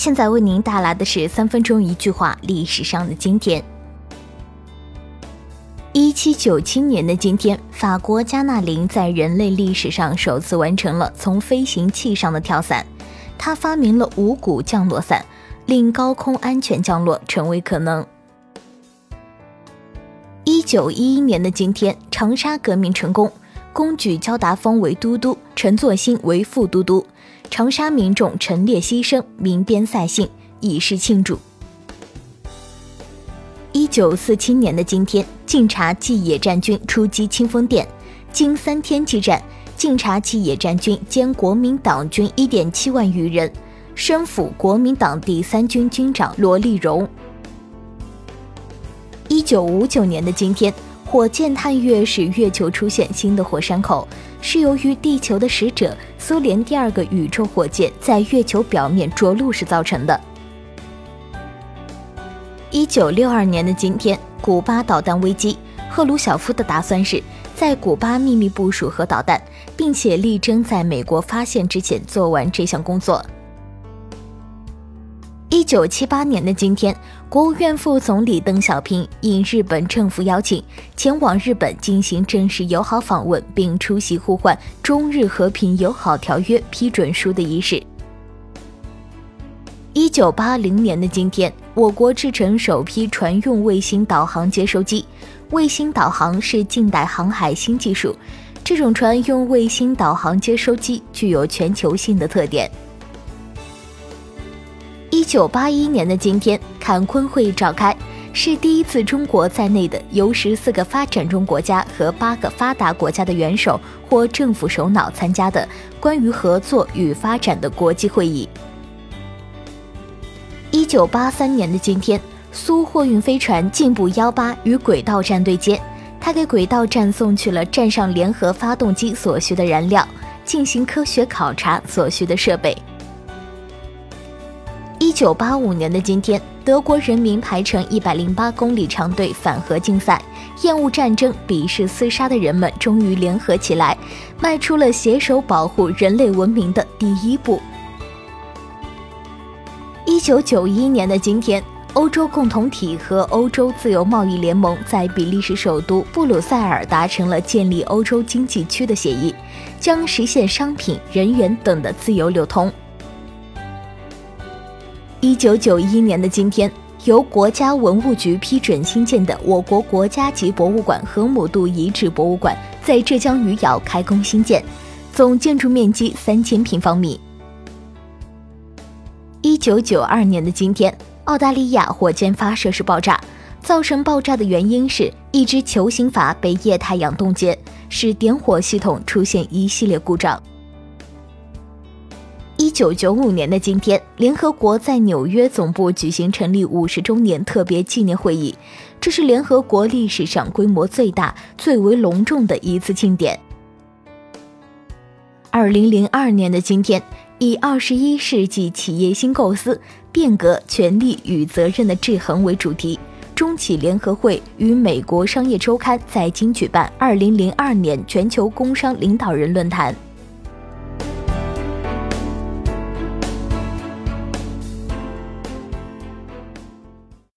现在为您带来的是三分钟一句话历史上的今天。一七九七年的今天，法国加纳林在人类历史上首次完成了从飞行器上的跳伞，他发明了无骨降落伞，令高空安全降落成为可能。一九一一年的今天，长沙革命成功，公举焦达峰为都督，陈作新为副都督，长沙民众陈列牺牲，民边赛兴，以示庆祝。一九四七年的今天，晋察冀野战军出击清风店，经三天激战，晋察冀野战军歼国民党军一点七万余人，身俘国民党第三军军长罗立荣。一九五九年的今天，火箭探月使月球出现新的火山口，是由于地球的使者苏联第二个宇宙火箭在月球表面着陆时造成的。一九六二年的今天，古巴导弹危机，赫鲁晓夫的打算是在古巴秘密部署核导弹，并且力争在美国发现之前做完这项工作。一九七八年的今天，国务院副总理邓小平应日本政府邀请，前往日本进行正式友好访问，并出席互换中日和平友好条约批准书的仪式。一九八零年的今天，我国制成首批船用卫星导航接收机。卫星导航是近代航海新技术，这种船用卫星导航接收机具有全球性的特点。一九八一年的今天，坎昆会议召开，是第一次中国在内的由十四个发展中国家和八个发达国家的元首或政府首脑参加的关于合作与发展的国际会议。一九八三年的今天，苏货运飞船进步幺八与轨道站对接，它给轨道站送去了站上联合发动机所需的燃料，进行科学考察所需的设备。一九八五年的今天，德国人民排成一百零八公里长队反核竞赛，厌恶战争、鄙视厮杀的人们终于联合起来，迈出了携手保护人类文明的第一步。一九九一年的今天，欧洲共同体和欧洲自由贸易联盟在比利时首都布鲁塞尔达成了建立欧洲经济区的协议，将实现商品、人员等的自由流通。一九九一年的今天，由国家文物局批准新建的我国国家级博物馆河姆渡遗址博物馆在浙江余姚开工兴建，总建筑面积三千平方米。一九九二年的今天，澳大利亚火箭发射时爆炸，造成爆炸的原因是一只球形阀被液态氧冻结，使点火系统出现一系列故障。一九九五年的今天，联合国在纽约总部举行成立五十周年特别纪念会议，这是联合国历史上规模最大、最为隆重的一次庆典。二零零二年的今天，以“二十一世纪企业新构思：变革、权力与责任的制衡”为主题，中企联合会与美国商业周刊在京举办二零零二年全球工商领导人论坛。